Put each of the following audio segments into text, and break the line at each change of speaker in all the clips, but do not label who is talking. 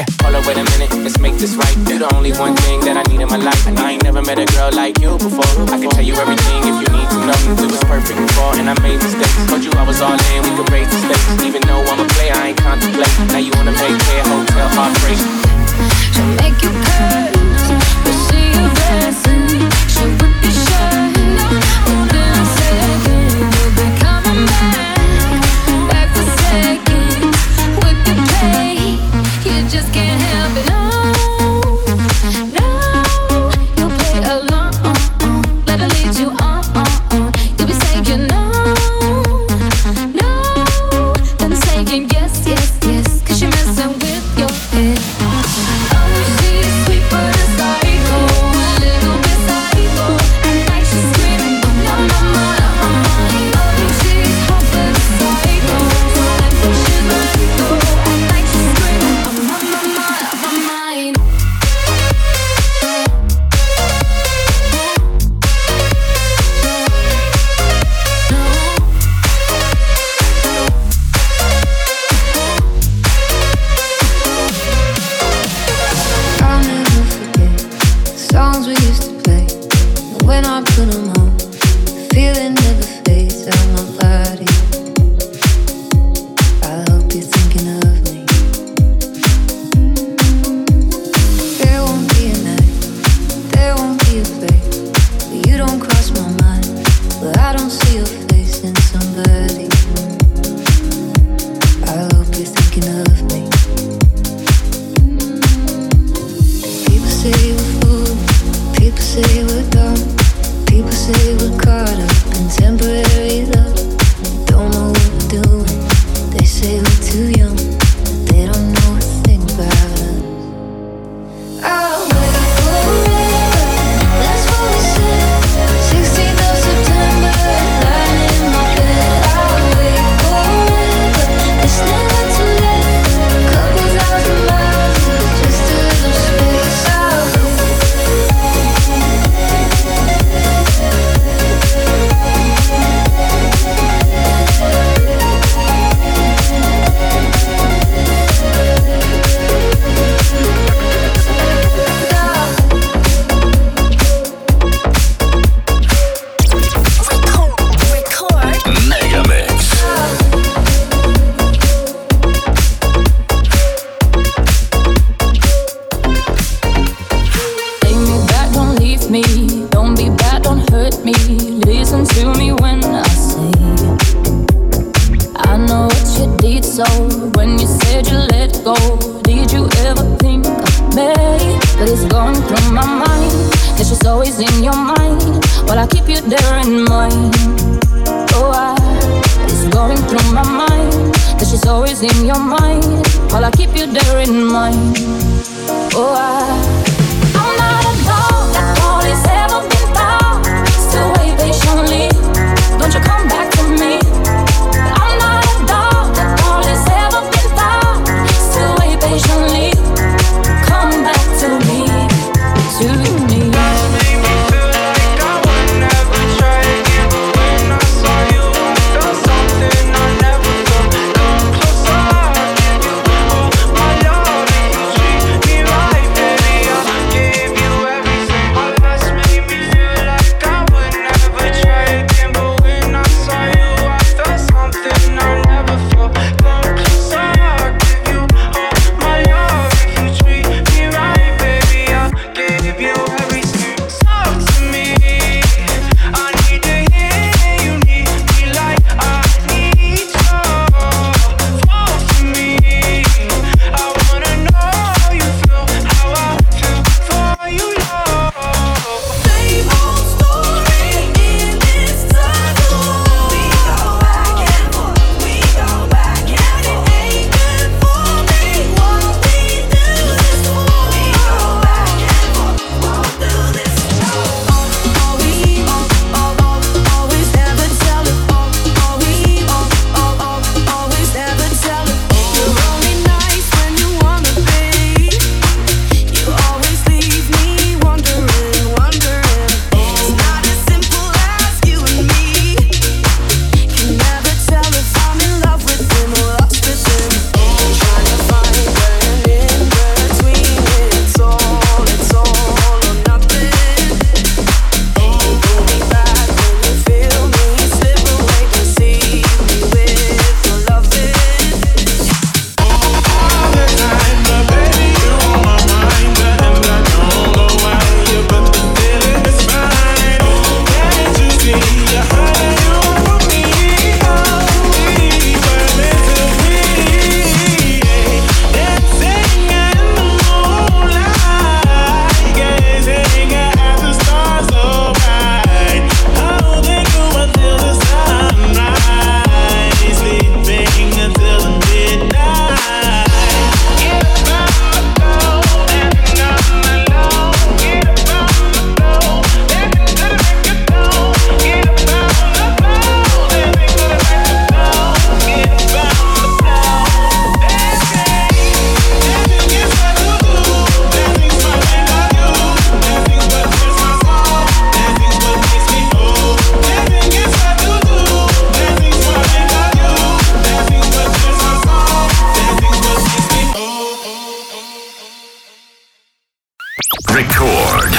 Yeah, hold up, wait a minute, let's make this right. You're the only one thing that I need in my life. And I ain't never met a girl like you before. I can tell you everything if you need to know. It was perfect before, and I made mistakes. Told you I was all in, we could raise the stakes. Even though I'm a player, I ain't contemplate. Now you wanna make care, hotel, heartbreak.
So make you curse.
in your mind. While I keep you there in mind. Oh, I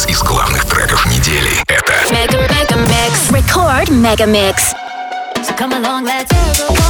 Микс из главных треков недели. Это
Mega Mega Mix. Record Mega Mix.
So come along, let's Sun